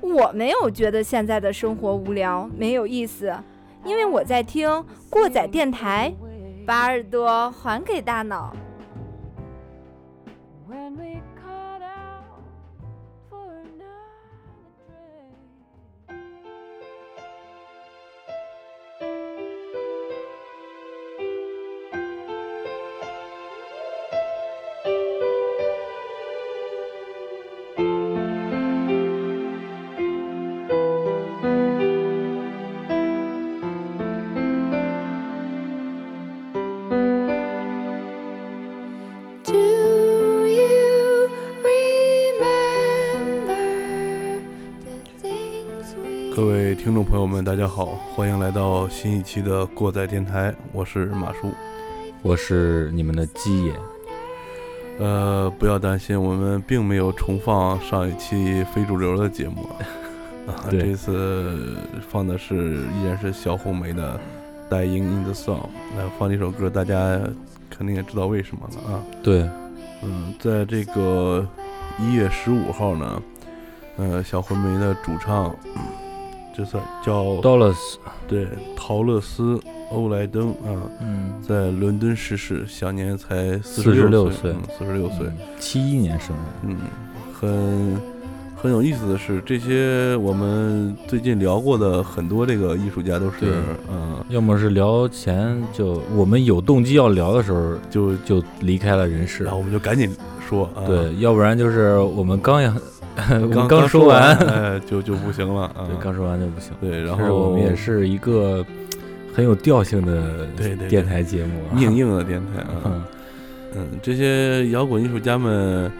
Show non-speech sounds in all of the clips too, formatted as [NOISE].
我没有觉得现在的生活无聊没有意思，因为我在听过载电台，把耳朵还给大脑。大家好，欢迎来到新一期的过载电台，我是马叔。我是你们的鸡爷，呃，不要担心，我们并没有重放上一期非主流的节目啊，[LAUGHS] 这次放的是依然是小红梅的《Dying in the Sun》，来放这首歌，大家肯定也知道为什么了啊。对，嗯，在这个一月十五号呢，呃，小红梅的主唱，这算叫 Dollars，对陶乐斯·欧莱登啊，嗯，在伦敦逝世，享年才四十六岁，岁。四十六岁。七一年生人，嗯，很很有意思的是，这些我们最近聊过的很多这个艺术家都对。是，嗯，要么是聊前就我们有动机要聊的时候就就离开了人世。然，后我们就赶紧说啊，对，要不然就是我们刚要 [LAUGHS] 我们刚刚说完，哎，就就不行了啊，[LAUGHS] 对，刚说完就不行。对，然后我们也是一个很有调性的对对对电台节目啊，硬硬的电台啊，嗯，[LAUGHS] 嗯，这些摇滚艺术家们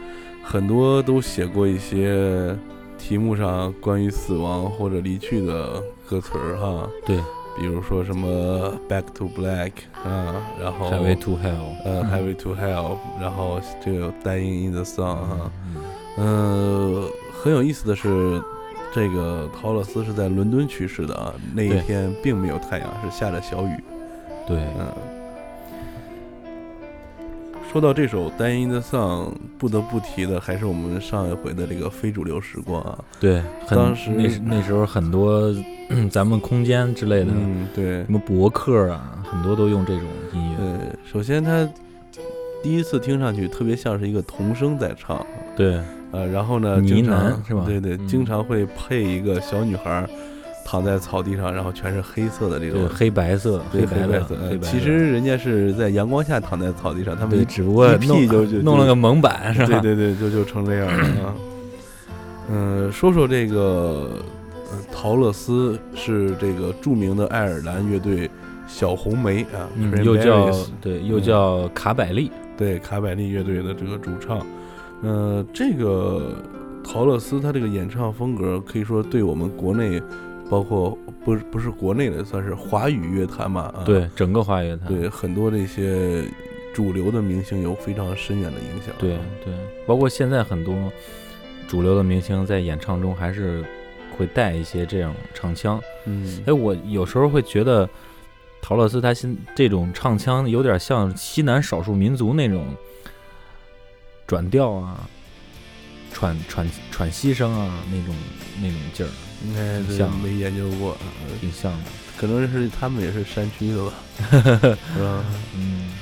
很多都写过一些题目上关于死亡或者离去的歌词儿哈，对。比如说什么 Back to Black 啊，然后，Highway to Hell，呃嗯 Highway to Hell，然后这个 Dying in the Sun 哈，很有意思的是。这个陶乐斯是在伦敦去世的啊，那一天并没有太阳，是下着小雨。对，嗯，说到这首《Dying in the Sun》，不得不提的还是我们上一回的这个非主流时光啊。对，很当时那时那时候很多 [COUGHS] 咱们空间之类的，嗯，对什么博客啊，很多都用这种音乐。对，首先它第一次听上去特别像是一个童声在唱，对，呃，然后呢，呢喃是吧对对，嗯经常会配一个小女孩躺在草地上，然后全是黑色的这对，种。黑白色，黑白色。其实人家是在阳光下躺在草地上，他们对，只不过弄就就弄了个蒙版，是吧？对对对，就就成这样了啊。嗯，说说这个，呃，陶乐斯是这个著名的爱尔兰乐队小红梅啊，嗯，又叫对，又嗯叫卡百利。对卡百利乐队的这个主唱。呃，这个陶乐斯他这个演唱风格可以说对我们国内，包括不是不是国内的，算是华语乐坛嘛啊，对，整个华语乐坛。对很多这些主流的明星有非常深远的影响。对对，包括现在很多主流的明星在演唱中还是会带一些这样唱腔。嗯，哎，我有时候会觉得陶乐斯他现这种唱腔有点像西南少数民族那种转调啊、喘喘喘息声啊那种那种劲儿，应该像没研究过，呃挺像的。可能是他们也是山区的吧，[LAUGHS] 是吧？嗯，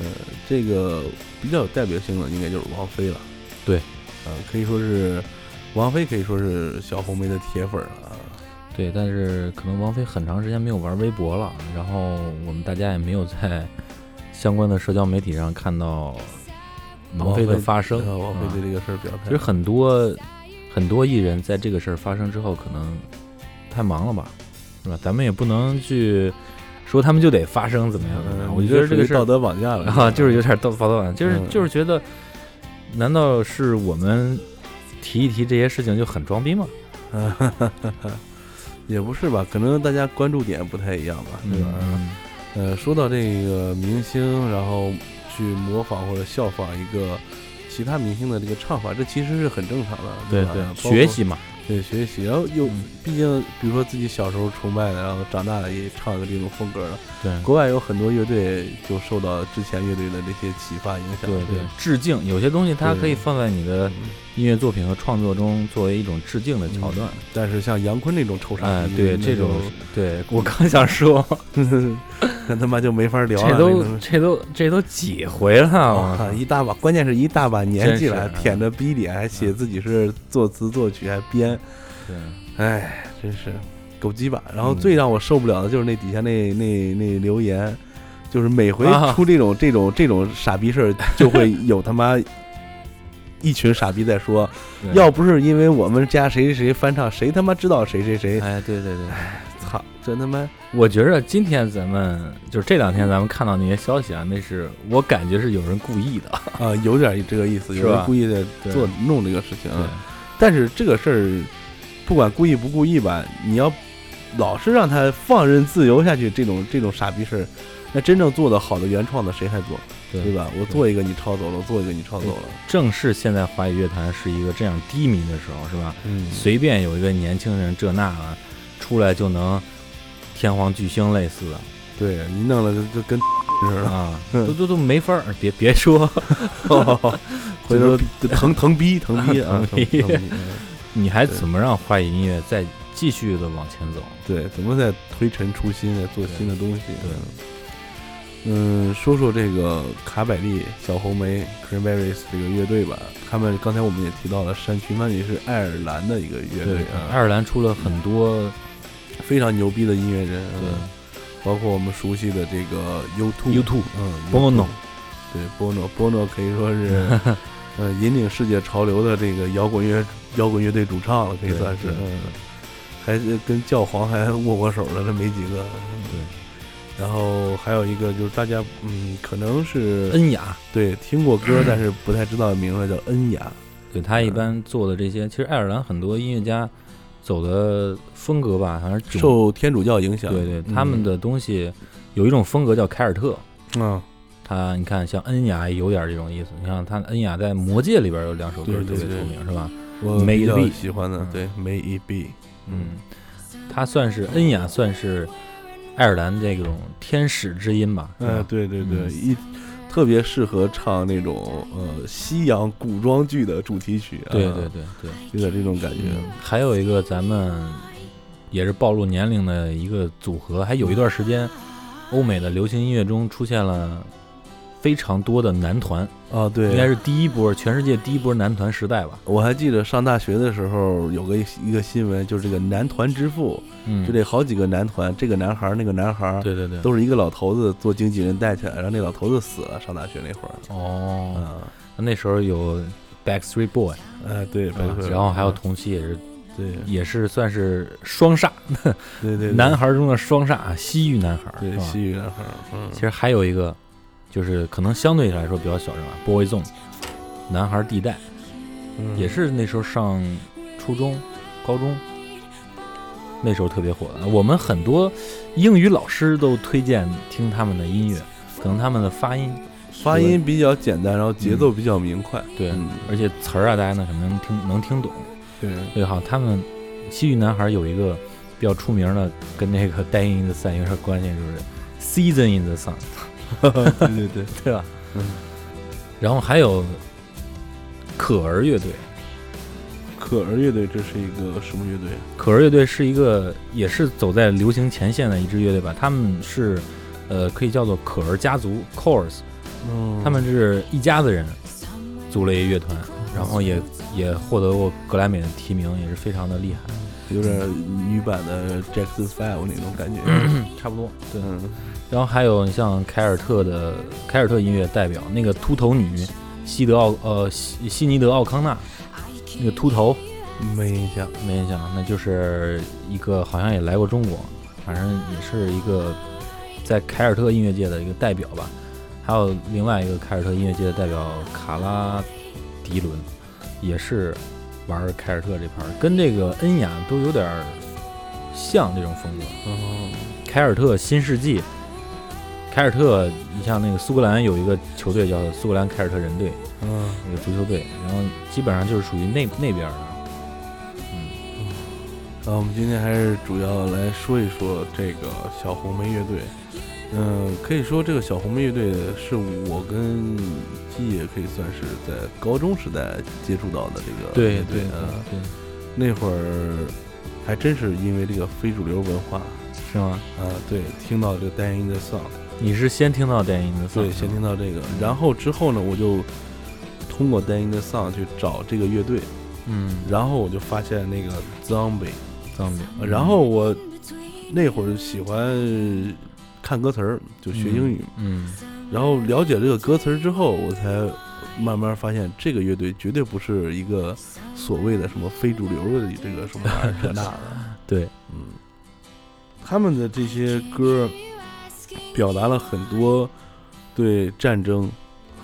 呃，这个比较有代表性的应该就是王菲了。对，呃，可以说是王菲可以说是小红梅的铁粉儿了啊。对，但是可能王菲很长时间没有玩微博了，然后我们大家也没有在相关的社交媒体上看到王菲的发声。呃王菲啊对这个事儿表态。其实很多很多艺人在这个事儿发生之后，可能太忙了吧，是吧？咱们也不能去说他们就得发声怎么样我觉得这个道德绑架了啊，就是有点道道德感，就是嗯就是觉得，难道是我们提一提这些事情就很装逼吗？[LAUGHS] 也不是吧？可能大家关注点不太一样吧，对吧？嗯呃，说到这个明星，然后去模仿或者效仿一个其他明星的这个唱法，这其实是很正常的，对对，学习嘛，对学习，然后又嗯毕竟比如说自己小时候崇拜的，然后长大了也唱一个这种风格了。对国外有很多乐队就受到之前乐队的这些启发影响。对对，致敬有些东西它可以放在你的音乐作品和创作中作为一种致敬的桥段。但是像杨坤那种臭傻哎，逼，对这种，对我刚想说，[LAUGHS] 那他妈就没法聊了。这都这都这都几回了，我啊，靠一大把，关键是一大把年纪了，舔着逼脸，还写自己是作词作曲，还编，对，哎，真是狗鸡巴。然后嗯最让我受不了的就是那底下那那那留言，就是每回啊出这种这种这种傻逼事儿，就会有他妈一群傻逼在说，要不是因为我们家谁谁谁翻唱，谁他妈知道谁谁谁？哎，对对对，操，真他妈我觉着今天咱们就是这两天咱们看到那些消息啊，那是我感觉是有人故意的，[LAUGHS] 啊，有点这个意思，有人故意在做弄这个事情啊。但是这个事儿，不管故意不故意吧，你要老是让他放任自由下去，这种这种傻逼事儿，那真正做的好的原创的谁还做，对。对吧？我做一个你抄走了，我做一个你抄走了，正是现在华语乐坛是一个这样低迷的时候，是吧？嗯。随便有一个年轻人这那啊，出来就能天皇巨星类似的。对你弄了就就跟 [LAUGHS] 似的，啊，[LAUGHS] 都都都没法儿，别别说，[LAUGHS] 回头疼疼逼疼逼啊，你还怎么让华语音乐再继续的往前走？对，怎么再推陈出新，再做新的东西？对嗯，说说这个卡百利、小红莓 （Cranberries） 这个乐队吧。他们刚才我们也提到了，山区曼也是爱尔兰的一个乐队啊，爱尔兰出了很多，非常牛逼的音乐人，对。嗯，包括我们熟悉的这个 U2，U2 嗯 Bono 对 Bono，Bono 可以说是 [LAUGHS] 呃引领世界潮流的这个摇滚乐摇滚乐队主唱了，可以算是，对嗯，还是跟教皇还握过手的，这没几个。对，然后还有一个就是大家嗯，可能是恩雅，对听过歌，[CLEARS THROAT] 但是不太知道名字，叫恩雅。对他一般做的这些，其实爱尔兰很多音乐家走的风格吧，好像是受天主教影响，对对，嗯他们的东西有一种风格叫凯尔特。嗯，他你看，像恩雅有点这种意思。你看他恩雅在《魔戒》里边有两首歌特别出名，是吧？我 May 比 it 较 be 喜欢的，嗯对，May it be，嗯，他算是恩雅，算是爱尔兰这种天使之音吧？是吧哎，对对对，嗯一特别适合唱那种呃西洋古装剧的主题曲，啊对对对对。有点这种感觉。嗯，还有一个咱们也是暴露年龄的一个组合，还有一段时间，欧美的流行音乐中出现了非常多的男团，啊，对，应该是第一波全世界第一波男团时代吧？我还记得上大学的时候有个一个新闻，就是这个男团之父，嗯，就这好几个男团，这个男孩儿那个男孩儿对对对，都是一个老头子做经纪人带起来，然后那老头子死了，上大学那会儿。哦，啊，那时候有 Backstreet Boy，哎，对，然后还有同期也是对。也是算是双煞，对对 [LAUGHS] 男孩中的双煞，西域男孩，对西域男孩儿，嗯，其实还有一个，就是可能相对来说比较小众啊，Boyzone，男孩地带，嗯也是那时候上初中、高中，那时候特别火的。我们很多英语老师都推荐听他们的音乐，可能他们的发音发音比较简单，然后节奏比较明快。对，嗯而且词儿啊，大家呢可能能听能听懂。对，对哈，他们西域男孩有一个比较出名的，跟那个《Dying in the Sun》有点关系，就是 Season in the Sun，对对对，对 [LAUGHS] 吧？嗯，然后还有可儿乐队，可儿乐队这是一个什么乐队？可儿乐队是一个也是走在流行前线的一支乐队吧，他们是呃可以叫做可儿家族 （Coors），嗯他们是一家子人组了一个乐团，然后也也获得过格莱美的提名，也是非常的厉害，有点女版的 Jackson Five 那种感觉。差不多。对，嗯，然后还有你像凯尔特的凯尔特音乐代表那个秃头女西德奥呃西西尼德奥康纳，那个秃头没印象。没印象，那就是一个好像也来过中国，反正也是一个在凯尔特音乐界的一个代表吧。还有另外一个凯尔特音乐界的代表卡拉迪伦，也是玩凯尔特这盘儿，跟这个恩雅都有点儿像这种风格。嗯，凯尔特新世纪，凯尔特，你像那个苏格兰有一个球队叫苏格兰凯尔特人队，嗯，那个足球队，然后基本上就是属于那那边的，嗯，啊，我们今天还是主要来说一说这个小红梅乐队。嗯，可以说这个小红梅乐队是我跟基也可以算是在高中时代接触到的这个对对啊。对，那会儿还真是因为这个非主流文化是吗？啊，对，听到这个《Dying in the Sun》，你是先听到电音的，对，先听到这个，然后之后呢，我就通过《Dying in the Sun》去找这个乐队，嗯，然后我就发现那个 Zombie Zombie，，然后我那会儿喜欢看歌词儿，就学英语，嗯，然后了解这个歌词儿之后，我才慢慢发现这个乐队绝对不是一个所谓的什么非主流的这个什么 [LAUGHS] 这那的，对，嗯，他们的这些歌表达了很多对战争、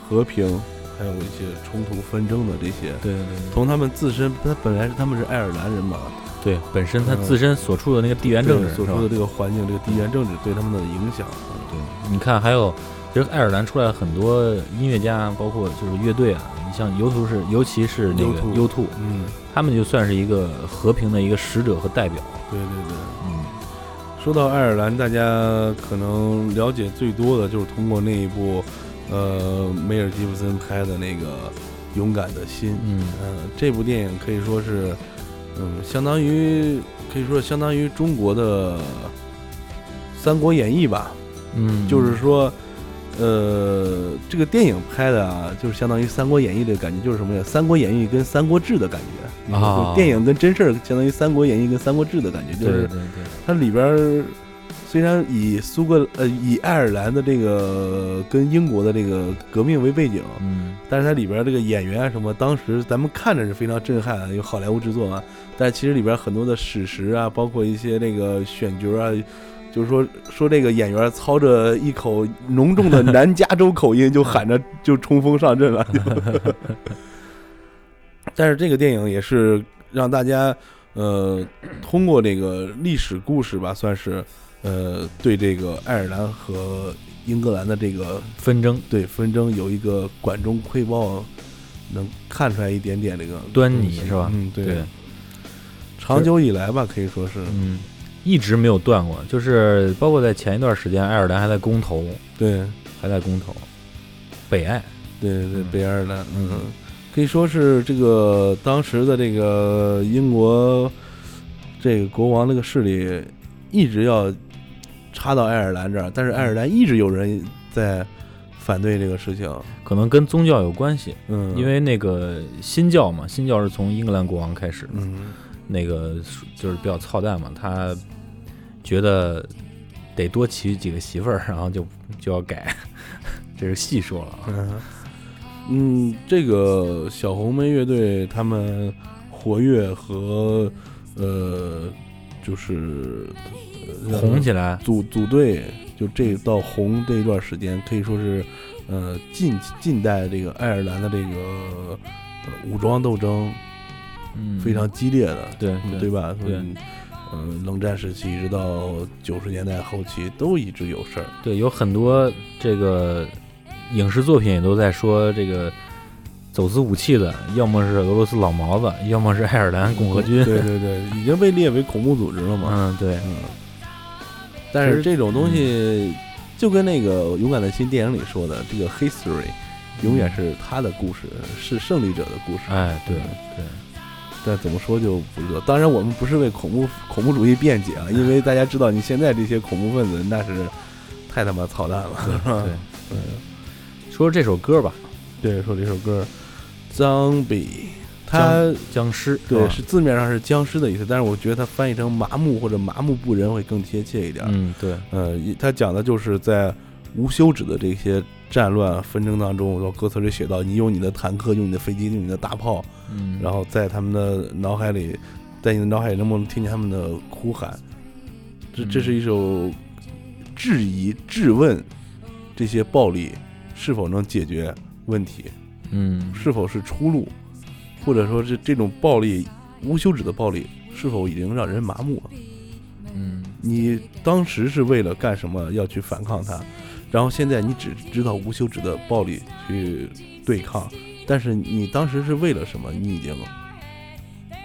和平，还有一些冲突纷争的这些。对对对从他们自身，他本来是他们是爱尔兰人嘛，对，本身它嗯自身所处的那个地缘政治所处的？这个环境，这个地缘政治对他们的影响，对，你看还有，其实爱尔兰出来很多音乐家，包括就是乐队啊，你像尤图是，尤其是那个 U2 U Two，嗯，他们就算是一个和平的一个使者和代表。对对对。嗯，说到爱尔兰，大家可能了解最多的就是通过那一部，呃，梅尔吉布森拍的那个《勇敢的心》。嗯。呃，这部电影可以说是，嗯，相当于可以说相当于中国的《三国演义》吧。嗯，就是说，呃，这个电影拍的啊，就是相当于《三国演义》的感觉，就是什么呀，《三国演义》跟《三国志》的感觉。啊。电影跟真事儿相当于《三国演义》跟《三国志》的感觉，就是对对对，它里边虽然以苏格呃以爱尔兰的这个跟英国的这个革命为背景，嗯但是它里边这个演员啊什么，当时咱们看着是非常震撼的，有好莱坞制作嘛，但其实里边很多的史实啊，包括一些那个选角啊。就是说，说这个演员操着一口浓重的南加州口音，就喊着 [LAUGHS] 就冲锋上阵了。[LAUGHS] 但是这个电影也是让大家，呃，通过这个历史故事吧，算是，呃，对这个爱尔兰和英格兰的这个纷争对纷争有一个管中窥豹，能看出来一点点这个端倪是吧嗯，对，对，长久以来吧，可以说是，嗯，一直没有断过，就是包括在前一段时间，爱尔兰还在公投，对，还在公投，北爱，对对对，嗯北爱尔兰，嗯，可以说是这个当时的这个英国这个国王那个势力一直要插到爱尔兰这儿，但是爱尔兰一直有人在反对这个事情，可能跟宗教有关系，嗯，因为那个新教嘛，新教是从英格兰国王开始，嗯。那个就是比较操蛋嘛，他觉得得多娶几个媳妇儿，然后就就要改，[LAUGHS] 这是细说了啊。嗯嗯，这个小红莓乐队他们活跃和呃，就是呃红起来，组组队，就这到红这一段时间，可以说是呃近近代这个爱尔兰的这个、呃武装斗争嗯，非常激烈的，对对吧？对嗯，呃，冷战时期一直到九十年代后期都一直有事儿。对，有很多这个影视作品也都在说这个走私武器的，要么是俄罗斯老毛子，要么是爱尔兰共和军。对对对，已经被列为恐怖组织了嘛。嗯，对，嗯，但是这种东西就跟那个《勇敢的心》电影里说的，这个 history 永远是他的故事，是胜利者的故事。哎，对嗯对，但怎么说就不知道。当然，我们不是为恐怖恐怖主义辩解啊，因为大家知道，你现在这些恐怖分子那是太他妈操蛋了，是吧？对，[LAUGHS] 嗯，说说这首歌吧，对，说这首歌《Zombie》，它僵尸，对是字面上是僵尸的意思，但是我觉得它翻译成麻木或者麻木不仁会更贴切一点。嗯，对，呃，一他讲的就是在无休止的这些战乱纷争当中，然后歌词里写到，你用你的坦克，用你的飞机，用你的大炮，嗯，然后在他们的脑海里，在你的脑海里能不能听见他们的哭喊？这这嗯。是一首质疑、质问这些暴力是否能解决问题，嗯，是否是出路，或者说是这种暴力无休止的暴力是否已经让人麻木了？嗯，你当时是为了干什么要去反抗它，然后现在你只知道无休止的暴力去对抗，但是你当时是为了什么？你已经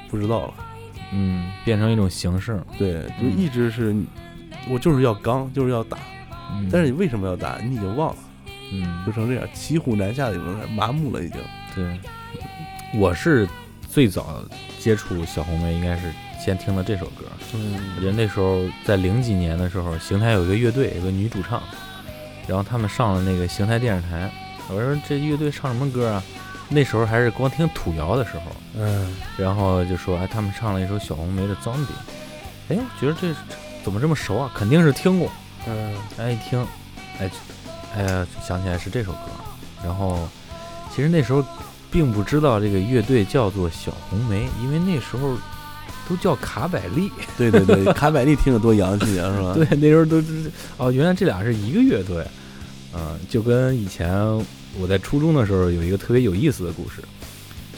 不知道了。嗯，变成一种形式，对，就嗯一直是，我就是要刚，就是要打，嗯。但是你为什么要打，你已经忘了，嗯就，成这样，骑虎难下的一种麻木了已经。对，我是最早接触小红梅，应该是先听的这首歌。我嗯觉得那时候在零几年的时候，邢台有一个乐队，有个女主唱，然后他们上了那个邢台电视台。我说这乐队唱什么歌啊？那时候还是光听土谣的时候，嗯然后就说哎，他们唱了一首小红梅的《Zombie》。哎，我觉得这怎么这么熟啊？肯定是听过。嗯哎，一听，哎，哎呀，想起来是这首歌。然后，其实那时候并不知道这个乐队叫做小红梅，因为那时候都叫卡百利。对对对，[LAUGHS] 卡百利听着多洋气啊，是吧？[LAUGHS] 对，那时候都是哦，原来这俩是一个乐队。嗯，就跟以前我在初中的时候有一个特别有意思的故事，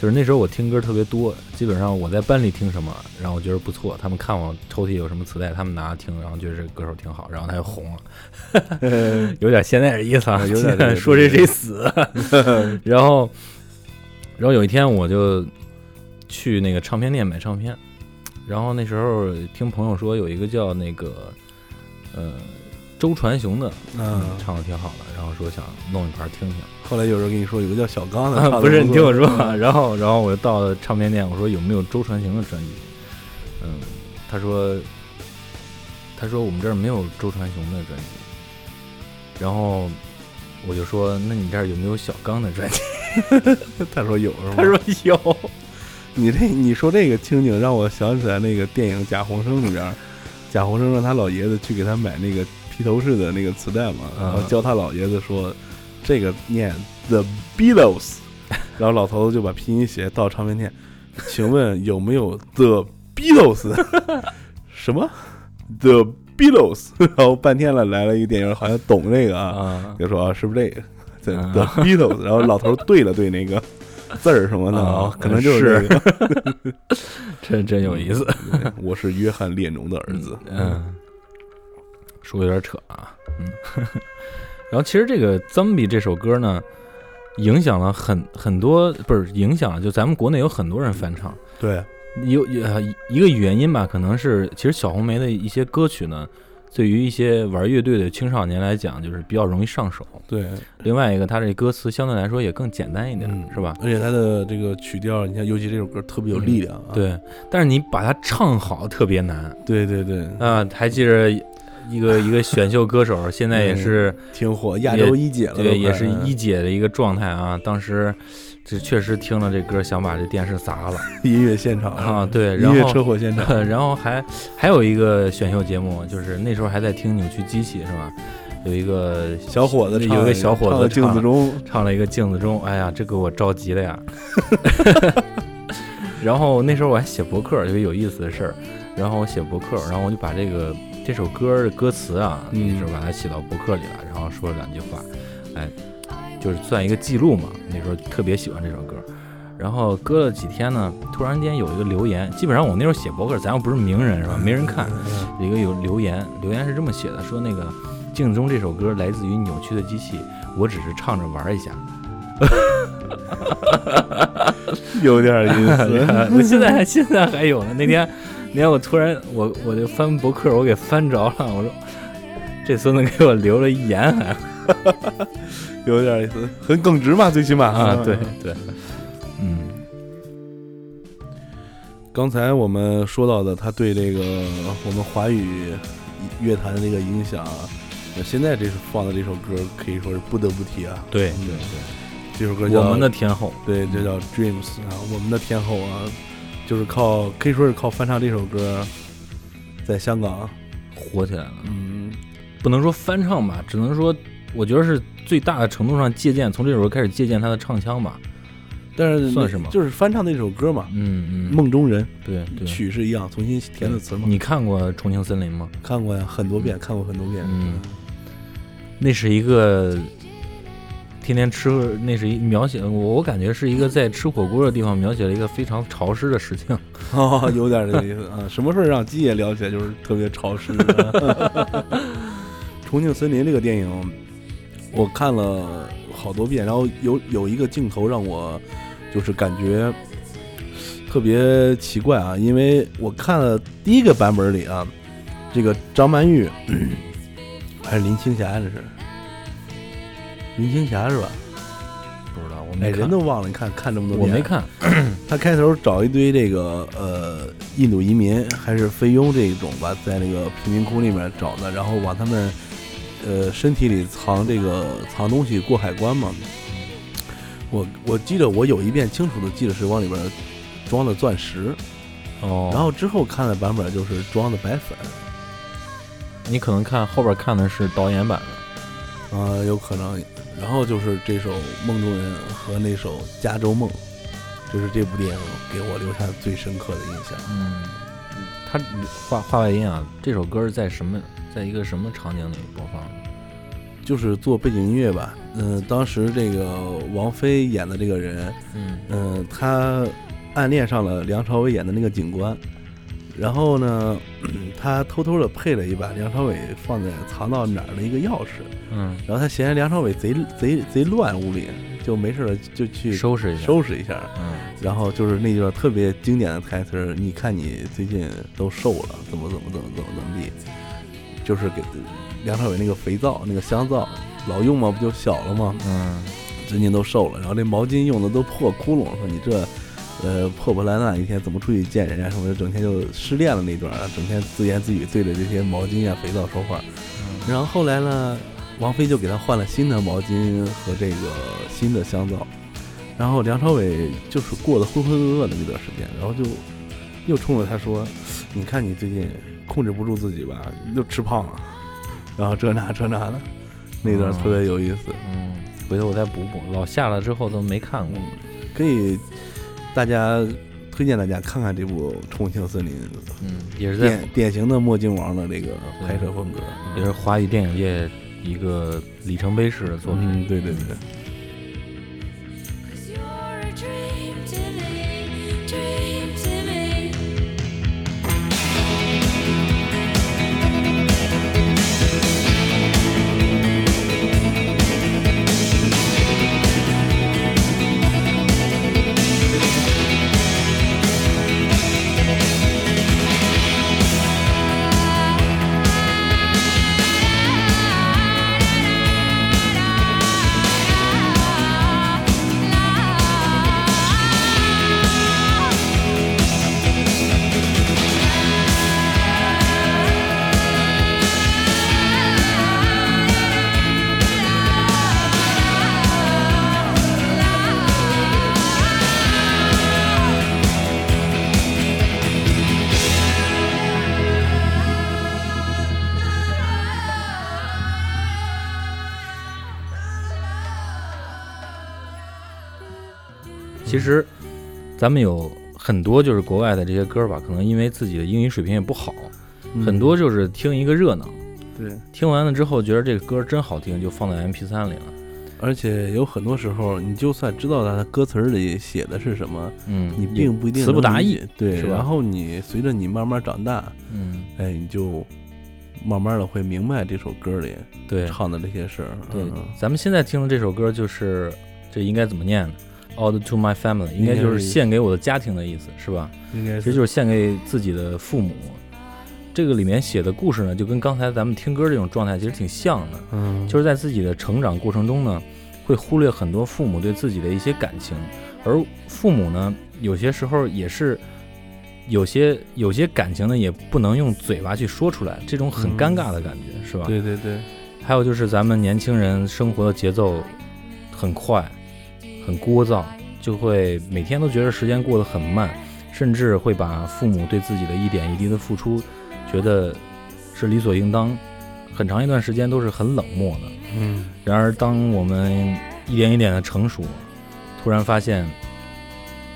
就是那时候我听歌特别多，基本上我在班里听什么，然后我觉得不错，他们看我抽屉有什么磁带，他们拿着听，然后觉得这歌手挺好，然后他就红了，[LAUGHS] 有点现在的意思啊，有点这个说谁谁死。[LAUGHS] 然后，然后有一天我就去那个唱片店买唱片，然后那时候听朋友说有一个叫那个呃周传雄的，嗯，唱的挺好的，然后说想弄一盘听听。后来有人跟你说有个叫小刚的，啊，不是，你听我说，然后然后我就到了唱片店，我说有没有周传雄的专辑？嗯，他说他说我们这儿没有周传雄的专辑，然后我就说那你这儿有没有小刚的专辑？[LAUGHS] 他说有是吗？他说有，你这你说这个情景让我想起来那个电影《贾宏声》里边，贾宏声让他老爷子去给他买那个披头士的那个磁带嘛，嗯然后教他老爷子说这个念 The Beatles，[LAUGHS] 然后老头子就把拼音写到唱片店，请问有没有 The Beatles？[LAUGHS] 什么 The Beatles？然后半天了来了一个店员，好像懂这个啊，啊就说啊是不是这个 The Beatles？然后老头对了对那个字儿什么的哦可能就是这个。[LAUGHS] 真真有意思。我是约翰列侬的儿子。嗯，说有点扯啊，嗯。然后其实这个《Zombie》这首歌呢，影响了很很多，不是影响了，就咱们国内有很多人翻唱。对，有有呃一个原因吧，可能是其实小红梅的一些歌曲呢，对于一些玩乐队的青少年来讲，就是比较容易上手。对，另外一个，它这歌词相对来说也更简单一点，嗯是吧？而且它的这个曲调，你看，尤其这首歌特别有力量啊。，对，但是你把它唱好特别难对对对，啊！还记着一个一个选秀歌手，现在也是。挺火，亚洲一姐了，对，也是一姐的一个状态啊。当时这确实听了这歌，想把这电视砸了 [LAUGHS] 音乐现场啊。，对，音乐然后车祸现场。[LAUGHS] 然后还还有一个选秀节目，就是那时候还在听扭曲机器是吧？有一个小伙子唱有一个小伙子唱的镜子中，唱了一个镜子中，哎呀，这给我着急了呀。[LAUGHS] 然后那时候我还写博客，有个有意思的事儿。然后我写博客，然后我就把这个这首歌的歌词啊，嗯那时候把它写到博客里了，然后说了两句话，哎，就是算一个记录嘛。那时候特别喜欢这首歌。然后隔了几天呢，突然间有一个留言，基本上我那时候写博客，咱又不是名人是吧？没人看，一个有留言，留言是这么写的，说那个《镜中》这首歌来自于扭曲的机器，我只是唱着玩一下。[LAUGHS] 有点意思。[LAUGHS] 我现在现在还有呢。那天 [LAUGHS] 那天我突然我我就翻博客，我给翻着了，我说这孙子给我留了一言还 [LAUGHS] 有点意思，很耿直嘛，最起码。啊，对对，嗯。刚才我们说到的，他对这个我们华语乐坛的这个影响，那现在这是放的这首歌可以说是不得不提啊。对对对。这首歌，叫我们的天后，对，这叫 Dreams 啊，我们的天后啊，就是靠可以说是靠翻唱这首歌，在香港，火起来了。嗯，不能说翻唱吧，只能说我觉得是最大的程度上借鉴，从这首歌开始借鉴他的唱腔吧。但是算什么就是翻唱那首歌嘛，嗯嗯，梦中人》对对。曲是一样，重新填的词嘛。你看过《重庆森林》吗？看过呀，很多遍，看过很多遍。嗯那是一个天天吃，那是一描写我，我感觉是一个在吃火锅的地方描写了一个非常潮湿的事情。[LAUGHS] 哦，有点这个意思啊。什么事儿让鸡爷聊起来就是特别潮湿。[LAUGHS] 重庆森林这个电影，我看了好多遍，然后有有一个镜头让我就是感觉特别奇怪啊，因为我看了第一个版本里啊，这个张曼玉还是林青霞，这是林青霞是吧？不知道，我哎，没看人都忘了，你看看这么多年，我没。看，[CLEARS THROAT] 他开头找一堆这个呃印度移民还是菲佣这种吧，在那个贫民窟里面找的，然后往他们呃身体里藏这个藏东西过海关嘛。我我记得我有一遍清楚的记得是往里边装的钻石，哦，然后之后看的版本就是装的白粉，你可能看后边看的是导演版的，啊、有可能。然后就是这首《梦中人》和那首《加州梦》，这是这部电影给我留下最深刻的印象。嗯，他话话外音啊，这首歌是在什么，在一个什么场景里播放的？就是做背景音乐吧。嗯、当时这个王菲演的这个人，嗯嗯、她暗恋上了梁朝伟演的那个警官，然后呢，[CLEARS THROAT] 他偷偷的配了一把梁朝伟放在藏到哪儿的一个钥匙，嗯，然后他嫌梁朝伟贼贼贼乱屋里，就没事了就去收拾一下，收拾一下。嗯。然后就是那段特别经典的台词，你看你最近都瘦了，怎么怎么怎么怎么怎么地，就是给梁朝伟那个肥皂那个香皂老用嘛，不就小了吗？嗯。最近都瘦了，然后那毛巾用的都破窟窿，说你这呃破破烂烂一天怎么出去见人家什么的，整天就失恋了那段啊，整天自言自语对着这些毛巾啊肥皂说话。然后后来呢，王菲就给他换了新的毛巾和这个新的香皂，然后梁朝伟就是过得浑浑噩噩的那段时间，然后就又冲着他说：“你看你最近控制不住自己吧，又吃胖了，然后这那这那的，那段特别有意思。嗯，回头我再补补，老下了之后都没看过。可以大家推荐大家看看这部《重庆森林》，嗯，也是在典典型的墨镜王的这个拍摄风格。也是华语电影界一个里程碑式的作品。嗯，对对对。咱们有很多就是国外的这些歌吧，可能因为自己的英语水平也不好，嗯。很多就是听一个热闹，对，听完了之后觉得这个歌真好听，就放在 MP 三里了。而且有很多时候，你就算知道它的歌词儿里写的是什么，嗯，你并不一定词不达意。对，然后你随着你慢慢长大，嗯，哎，你就慢慢的会明白这首歌里对。唱的这些事儿。对嗯，咱们现在听的这首歌就是这应该怎么念呢？Ode to my family，应该就是献给我的家庭的意思，是吧？应该其实就是献给自己的父母。这个里面写的故事呢，就跟刚才咱们听歌这种状态其实挺像的，嗯，就是在自己的成长过程中呢，会忽略很多父母对自己的一些感情，而父母呢，有些时候也是有些有些感情呢，也不能用嘴巴去说出来，这种很嗯尴尬的感觉，是吧？对对对，还有就是咱们年轻人生活的节奏很快，很聒噪，就会每天都觉得时间过得很慢，甚至会把父母对自己的一点一滴的付出，觉得是理所应当，很长一段时间都是很冷漠的。嗯然而，当我们一点一点的成熟，突然发现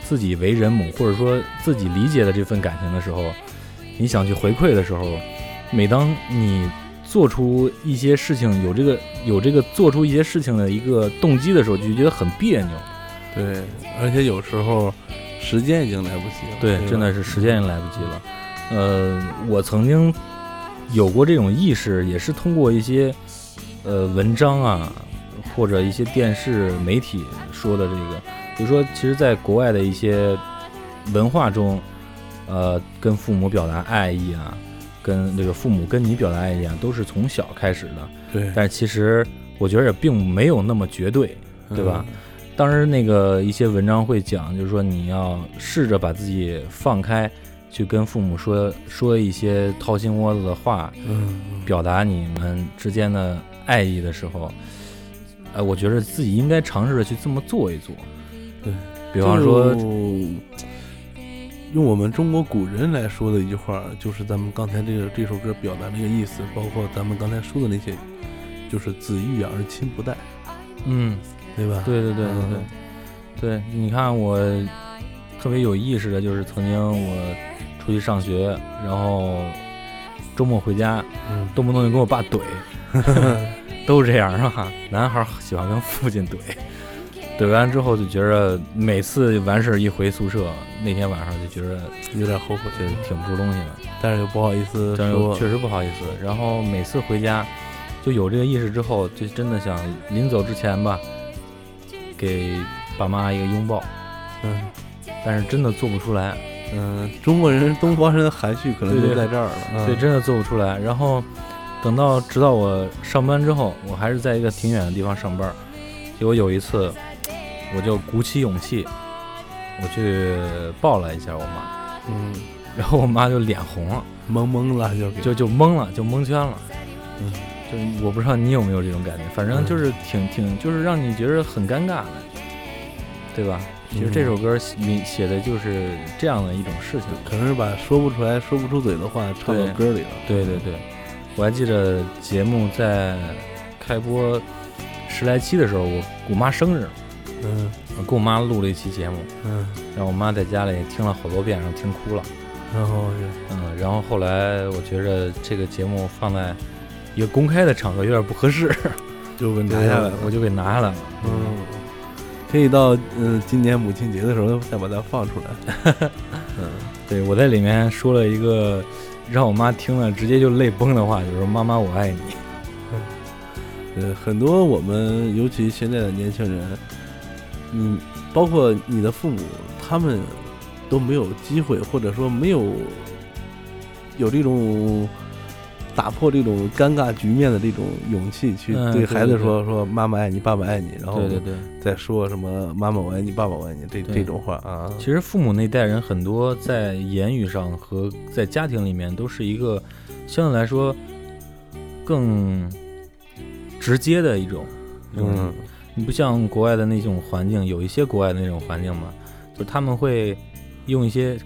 自己为人母，或者说自己理解的这份感情的时候，你想去回馈的时候，每当你做出一些事情，有这个有这个做出一些事情的一个动机的时候，就觉得很别扭。对，而且有时候时间已经来不及了。对，吧真的是时间也来不及了。呃，我曾经有过这种意识，也是通过一些呃文章啊，或者一些电视媒体说的这个，比如说，其实在国外的一些文化中，呃，跟父母表达爱意啊，跟这个父母跟你表达爱意啊，都是从小开始的。对，但是其实我觉得也并没有那么绝对。对吧嗯？当时那个一些文章会讲，就是说你要试着把自己放开，去跟父母说说一些掏心窝子的话，嗯，表达你们之间的爱意的时候，呃，我觉得自己应该尝试着去这么做一做。对，比方说，就用我们中国古人来说的一句话，就是咱们刚才这个这首歌表达那个意思，包括咱们刚才说的那些，就是子欲养而亲不待，嗯，对吧？对对对对对。嗯，对，你看我特别有意识的，就是曾经我出去上学，然后周末回家，嗯，动不动就跟我爸怼，[LAUGHS] 都是这样是吧？男孩儿喜欢跟父亲怼，怼完之后就觉着每次完事儿一回宿舍，那天晚上就觉着有点后悔，就挺不出东西的，但是又不好意思说，确实不好意思。然后每次回家就有这个意识之后，就真的想临走之前吧，给爸妈一个拥抱，嗯但是真的做不出来。嗯，中国人东方人的含蓄可能就在这儿了，嗯对，真的做不出来。然后等到直到我上班之后，我还是在一个挺远的地方上班。结果有一次，我就鼓起勇气，我去抱了一下我妈，嗯，然后我妈就脸红了，懵懵了就就就懵了，就蒙圈了。嗯，就我不知道你有没有这种感觉，反正就是挺挺，就是让你觉得很尴尬的，对吧？其实这首歌写你写的就是这样的一种事情。可能是把说不出来、说不出嘴的话唱到歌里了。对对对，我还记得节目在开播十来期的时候，我我妈生日，嗯我跟我妈录了一期节目，嗯，然后我妈在家里听了好多遍，然后听哭了。然后嗯，然后后来我觉着这个节目放在一个公开的场合有点不合适，[LAUGHS] 就给拿下来了。我 [LAUGHS] 就给拿下来了。嗯，可以到嗯今年母亲节的时候再把它放出来。[LAUGHS] 嗯对我在里面说了一个让我妈听了直接就泪崩的话，就是说妈妈我爱你。呃，很多我们尤其现在的年轻人，你包括你的父母，他们都没有机会，或者说没有有这种打破这种尴尬局面的这种勇气，去嗯对对孩子说说妈妈爱你，爸爸爱你，然后对对对。再说什么妈妈我爱你，爸爸我爱你这这种话啊。其实父母那代人很多在言语上和在家庭里面都是一个相对来说更直接的一种，嗯，你不像国外的那种环境，有一些国外的那种环境嘛，就他们会用一些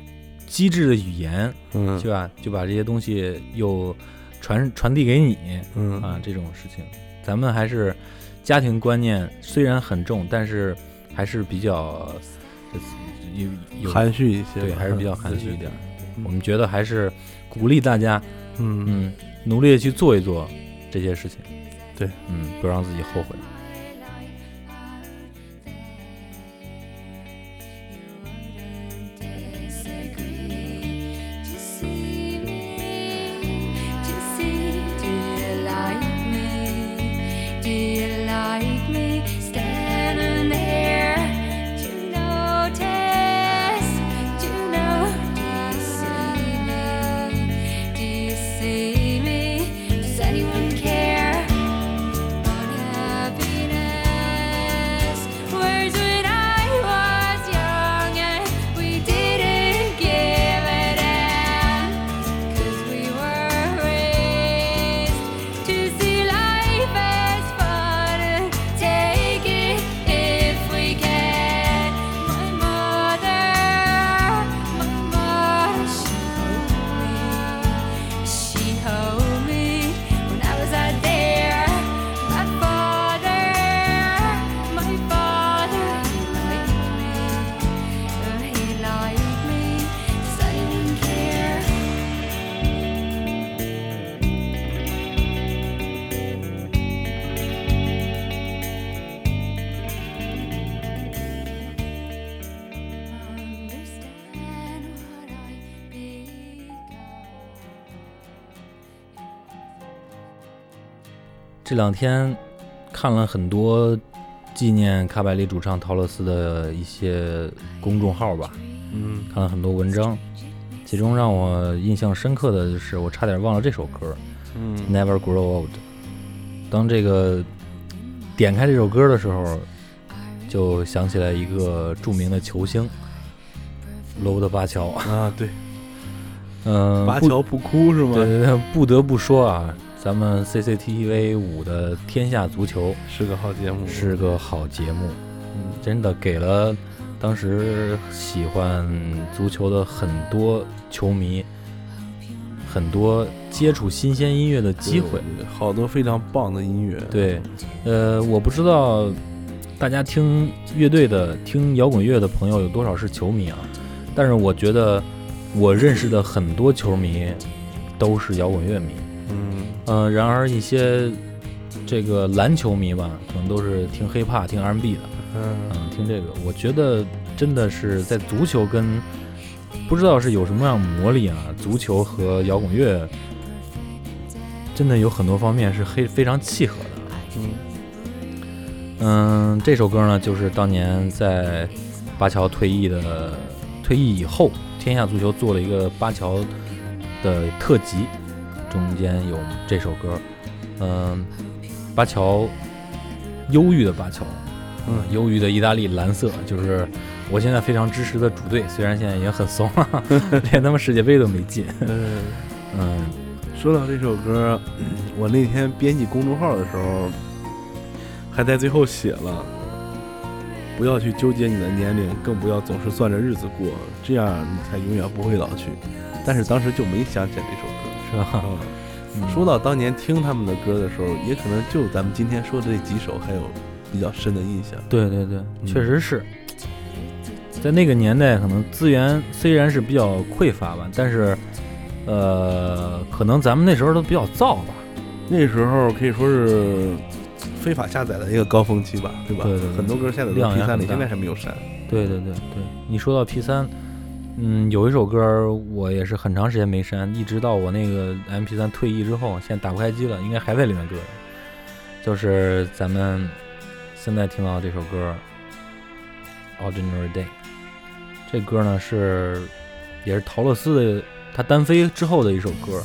机智的语言，嗯对吧？就把这些东西又传传递给你嗯啊，这种事情，咱们还是家庭观念虽然很重，但是还是比较呃有有含蓄一些，对，还是比较 [LAUGHS] 含蓄一点。嗯我们觉得还是鼓励大家，嗯嗯，努力的去做一做这些事情。对，嗯，不让自己后悔。两天看了很多纪念卡百利主唱陶乐斯的一些公众号吧，嗯看了很多文章，其中让我印象深刻的就是我差点忘了这首歌嗯《Never Grow Old》。当这个点开这首歌的时候，就想起来一个著名的球星罗伯特巴乔。啊，对，嗯，不拔桥不哭是吗？对对对，不得不说啊，咱们 CCTV 五的《天下足球是个好节目，》是个好节目，嗯真的给了当时喜欢足球的很多球迷很多接触新鲜音乐的机会。好多非常棒的音乐。对，呃，我不知道大家听乐队的、听摇滚乐的朋友有多少是球迷啊？但是我觉得我认识的很多球迷都是摇滚乐迷。嗯嗯、然而一些这个篮球迷吧，可能都是听 hiphop、听 R&B 的，嗯嗯，听这个，我觉得真的是在足球跟不知道是有什么样的魔力啊，足球和摇滚乐真的有很多方面是黑非常契合的。嗯嗯，这首歌呢，就是当年在巴乔退役的退役以后，天下足球做了一个巴乔的特辑，中间有这首歌。嗯，巴乔，忧郁的巴乔，嗯忧郁的意大利蓝色，就是我现在非常支持的主队，虽然现在已经很怂了，[LAUGHS] 连他们世界杯都没进。[LAUGHS] 嗯，嗯说到这首歌，我那天编辑公众号的时候，还在最后写了。不要去纠结你的年龄，更不要总是攥着日子过，这样你才永远不会老去。但是当时就没想起来这首歌。是吧？说到当年听他们的歌的时候，也可能就咱们今天说的这几首还有比较深的印象。对对对，嗯确实是。在那个年代，可能资源虽然是比较匮乏吧，但是，呃，可能咱们那时候都比较燥吧。那时候可以说是非法下载的一个高峰期吧，对吧？对对对很多歌下载到量 P 三现在还没有删。对对对对，你说到 P 三，嗯，有一首歌我也是很长时间没删，一直到我那个 MP 三退役之后，现在打不开机了，应该还在里面搁着。就是咱们现在听到的这首歌《Ordinary Day》，这歌呢是也是陶乐斯的他单飞之后的一首歌。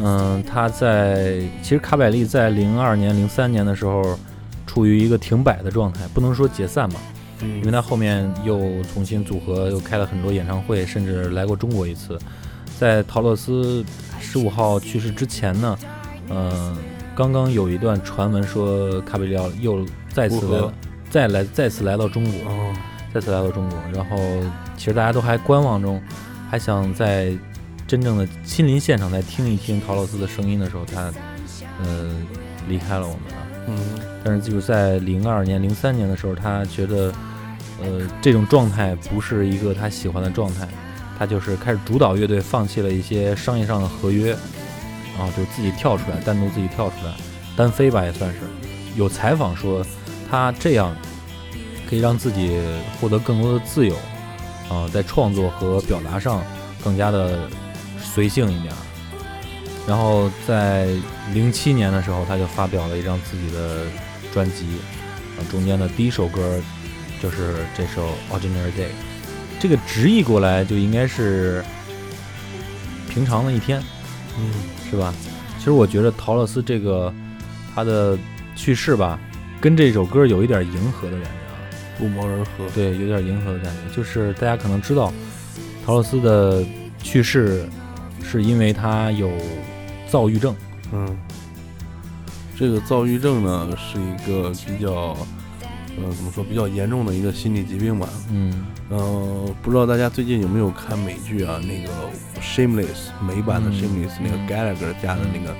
嗯，他在其实卡百利在零二年、零三年的时候处于一个停摆的状态，不能说解散吧，因为他后面又重新组合，又开了很多演唱会，甚至来过中国一次。在陶乐斯十五号去世之前呢，嗯、刚刚有一段传闻说卡比利奥又再次再来再次来到中国，哦，再次来到中国，然后其实大家都还观望中，还想在真正的亲临现场再听一听陶乐斯的声音的时候，他呃离开了我们了。嗯但是就是在零二年、零三年的时候，他觉得，呃，这种状态不是一个他喜欢的状态，他就是开始主导乐队，放弃了一些商业上的合约，然后就自己跳出来，单独自己跳出来，单飞吧也算是。有采访说，他这样可以让自己获得更多的自由，啊、在创作和表达上更加的随性一点。然后在零七年的时候，他就发表了一张自己的专辑，啊，中间的第一首歌就是这首《Ordinary Day》，这个直译过来就应该是平常的一天，嗯是吧？其实我觉得陶乐斯这个他的去世吧，跟这首歌有一点迎合的感觉啊。不谋而合。对，有点迎合的感觉。就是大家可能知道，陶乐斯的去世是因为他有躁郁症。嗯，这个躁郁症呢是一个比较，呃，怎么说比较严重的一个心理疾病吧。嗯嗯、不知道大家最近有没有看美剧啊？那个《Shameless》美版的《嗯 Shameless》，那个嗯 Gallagher 家的那个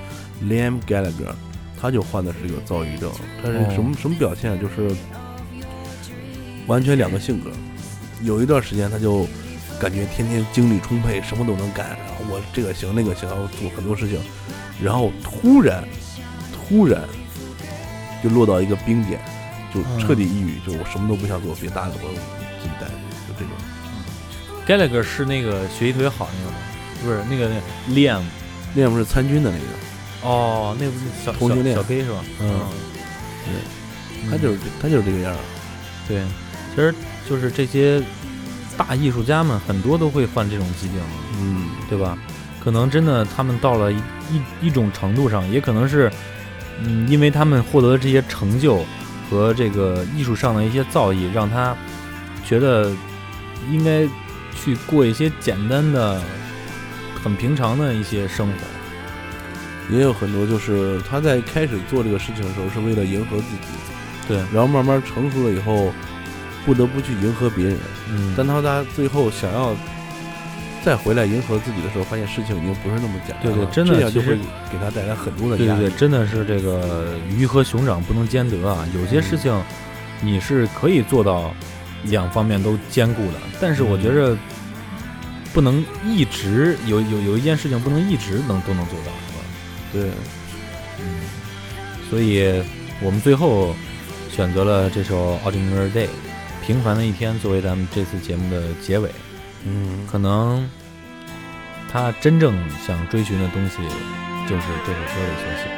Liam Gallagher，他就患的是一个躁郁症。他是哦什么什么表现？啊就是完全两个性格。有一段时间他就感觉天天精力充沛，什么都能干，然后我这个行那个行，然后做很多事情，然后突然突然就落到一个冰点，就彻底抑郁，就我什么都不想做，别搭理我，我自己待着，就这种。，Gallagher 是那个学习特别好那个吗？不是那个那个 Liam 那不是参军的那个，哦，那不是小同性恋小小 K 是吧？嗯对他就是他就是这个样儿。对，其实就是这些大艺术家们很多都会患这种疾病，嗯，对吧？可能真的他们到了一一一种程度上，也可能是，嗯，因为他们获得的这些成就和这个艺术上的一些造诣，让他觉得应该去过一些简单的、很平常的一些生活。也有很多就是他在开始做这个事情的时候是为了迎合自己，对，然后慢慢成熟了以后，不得不去迎合别人。嗯，但当他最后想要再回来迎合自己的时候，发现事情已经不是那么简单了。对对真的就会给他带来很多的压力。对对对，真的是这个鱼和熊掌不能兼得啊！有些事情你是可以做到两方面都兼顾的，但是我觉着不能一直有有有一件事情不能一直能都能做到，是吧？对，嗯，所以我们最后选择了这首《Ordinary Day》平凡的一天作为咱们这次节目的结尾。嗯，可能他真正想追寻的东西，就是这首歌里所写。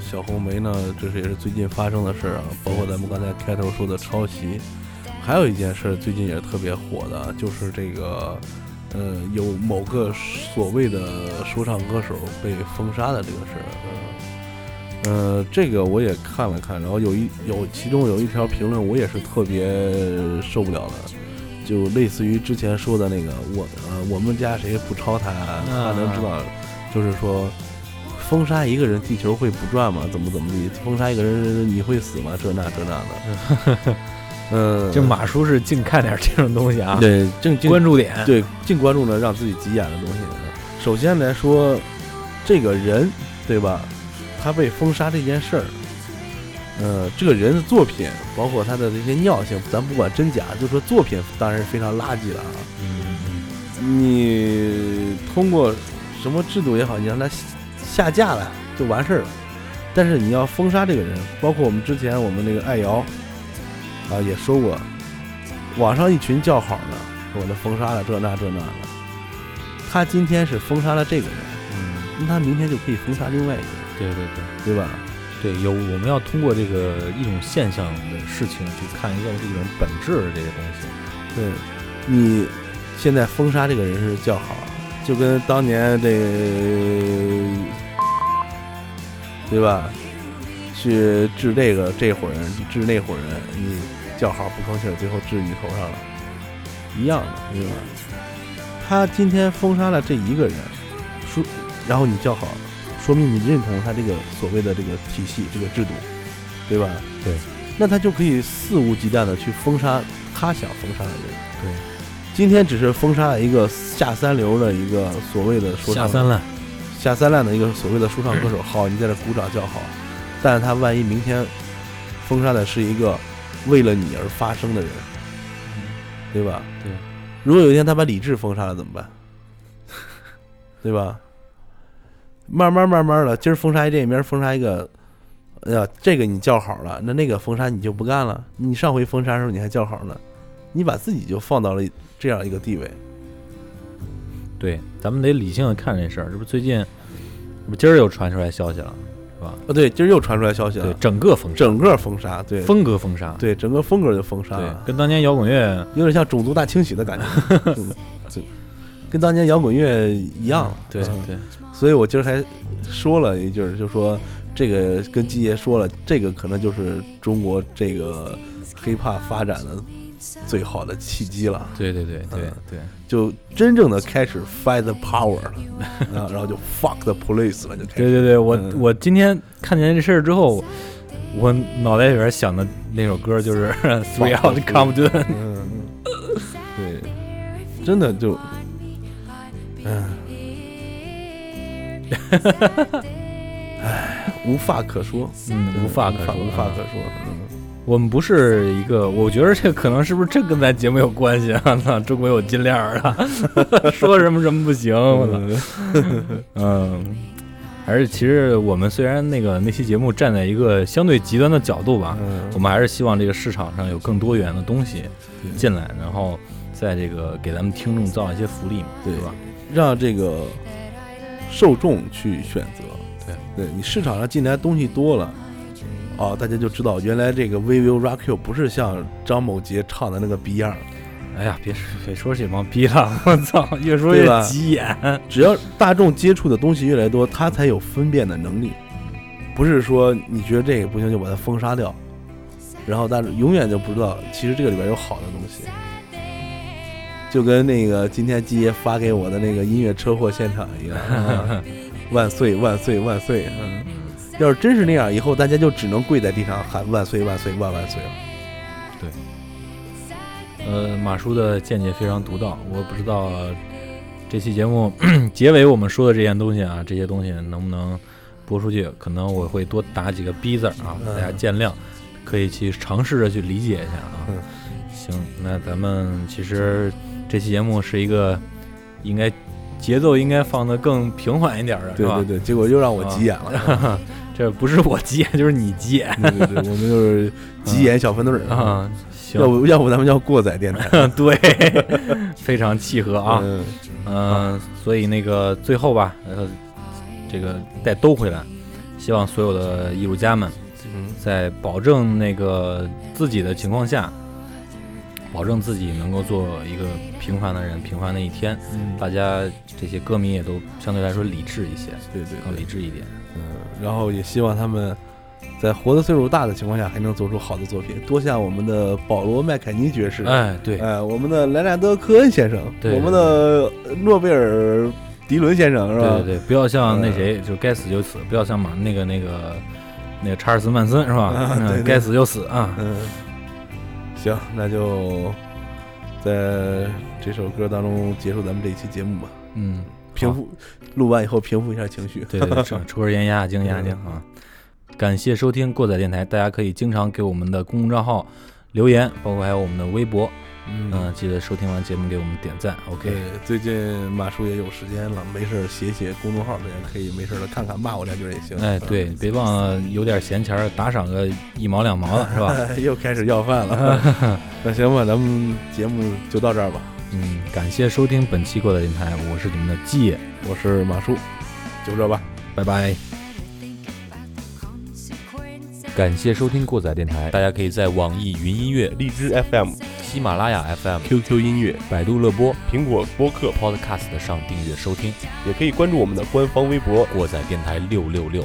小红梅呢，这是也是最近发生的事儿啊，包括咱们刚才开头说的抄袭，还有一件事儿最近也是特别火的，就是这个，呃，有某个所谓的说唱歌手被封杀的这个事儿。呃，这个我也看了看，然后有一有其中有一条评论我也是特别受不了的，就类似于之前说的那个我呃我们家谁不抄他，他能知道，就是说封杀一个人地球会不转吗？怎么怎么地？封杀一个人你会死吗？这那这那的。嗯，[LAUGHS] 就马叔是净看点这种东西啊，对净关注点。对，净关注呢让自己急眼的东西。首先来说，这个人，对吧？他被封杀这件事儿，呃，这个人的作品，包括他的这些尿性，咱不管真假，就说作品当然是非常垃圾了啊。嗯嗯你通过什么制度也好，你让他下架了就完事儿了。但是你要封杀这个人，包括我们之前我们那个爱瑶啊也说过，网上一群叫好呢，说他封杀了这那这那的。他今天是封杀了这个人，嗯，那他明天就可以封杀另外一个人，对对对。对吧？对，有我们要通过这个一种现象的事情去看一下这种本质的这些东西。对，你现在封杀这个人是叫好，就跟当年这个，对吧？去治这个这伙人，治那伙人，你叫好不吭气，最后治你头上了，一样的，对吧？他今天封杀了这一个人，说，然后你叫好，说明你认同他这个所谓的这个体系、这个制度，对吧？对，那他就可以肆无忌惮的去封杀他想封杀的人。对，今天只是封杀了一个下三流的一个所谓的说唱下三滥，下三滥的一个所谓的说唱歌手，好，你在这鼓掌叫好，但是他万一明天封杀的是一个为了你而发声的人，对吧？对。如果有一天他把李志封杀了怎么办？[LAUGHS] 对吧？慢慢慢慢的，今儿封杀一这，明儿封杀一个，哎呀，这个你叫好了，那那个封杀你就不干了。你上回封杀的时候你还叫好呢，你把自己就放到了这样一个地位。对，咱们得理性的看这事儿。这不最近，这不今儿又传出来消息了，是吧？啊，对，今儿又传出来消息了对，了，整个封杀，整个封杀，对，风格封杀，对，整个风格就封杀对了，，跟当年摇滚乐有点像种族大清洗的感觉，[LAUGHS] 跟当年摇滚乐一样。对嗯对，所以我今儿还说了一句儿，就说这个跟基爷说了，这个可能就是中国这个 hiphop 发展的最好的契机了，对对对对。嗯对，就真正的开始 fight the power 了，啊，[LAUGHS] 然后就 fuck the police 了，就开始。对对对，我嗯。我今天看见这事儿之后，我脑袋里边想的那首歌就是 [LAUGHS] Three Out Compton。嗯，对，真的就，嗯，[LAUGHS] 唉，无话可说，嗯，无话可说，啊无话可说。嗯我们不是一个，我觉得这可能是不是这跟咱节目有关系啊？操，中国有金链儿啊，[LAUGHS] 说什么什么不行，我操，嗯，还是其实我们虽然那个那期节目站在一个相对极端的角度吧，嗯，我们还是希望这个市场上有更多元的东西进来，然后在这个给咱们听众造一些福利嘛，对吧？让这个受众去选择。对，对你市场上进来东西多了，哦，大家就知道原来这个 We Will Rock You 不是像张某杰唱的那个逼样。哎呀，别说别说这帮逼了，[LAUGHS] 我操，越说越急眼。只要大众接触的东西越来越多，他才有分辨的能力。不是说你觉得这个不行就把它封杀掉，然后但是永远就不知道其实这个里边有好的东西。就跟那个今天基爷发给我的那个音乐车祸现场一样，啊 [LAUGHS] 万岁万岁万岁！嗯，要是真是那样，以后大家就只能跪在地上喊万岁万岁万万岁了。对呃，马叔的见解非常独到，我不知道这期节目 [CLEARS THROAT] 结尾我们说的这些东西啊，这些东西能不能播出去？可能我会多打几个逼字儿啊，嗯大家见谅，可以去尝试着去理解一下啊。嗯行，那咱们其实这期节目是一个应该节奏应该放得更平缓一点儿的？对对对，结果又让我急眼了。这不是我急眼，就是你急眼对对对，我们就是急眼小分队儿！啊。行要，不要不咱们叫过载电台 [LAUGHS] 对，[LAUGHS] 非常契合啊。嗯嗯、所以那个最后吧，呃，这个再兜回来，希望所有的艺术家们嗯在保证那个自己的情况下，保证自己能够做一个平凡的人，平凡的一天。嗯，大家这些歌迷也都相对来说理智一些，对对更理智一点。嗯，然后也希望他们在活的岁数大的情况下，还能做出好的作品，多像我们的保罗麦凯尼爵士，哎，对，哎，我们的莱纳德科恩先生，对我们的诺贝尔迪伦先生，是吧？对对对，不要像那嗯谁，就该死就死，不要像马那个那个那个查尔斯曼森是吧？啊嗯对对该死就死啊！嗯，行，那就在这首歌当中结束咱们这一期节目吧。嗯，平复，录完以后平复一下情绪。对对对，抽 [LAUGHS] 抽根烟压压惊压压惊啊！感谢收听过载电台，大家可以经常给我们的公众账号留言，包括还有我们的微博，嗯、记得收听完节目给我们点赞，OK。，最近马叔也有时间了，没事写写公众号，大家可以没事儿的看看，骂我两句也行。哎，对，别忘了有点闲钱打赏个一毛两毛的，是吧？嗯，[LAUGHS] 又开始要饭了。[LAUGHS] 那行吧，咱们节目就到这儿吧。嗯，感谢收听本期过载电台，我是你们的季野，我是马叔，就这吧。拜拜。感谢收听过载电台，大家可以在网易云音乐、荔枝 FM、喜马拉雅 FM、QQ 音乐、百度乐播、苹果播客，Podcast 上订阅收听也可以关注我们的官方微博，过载电台六六六，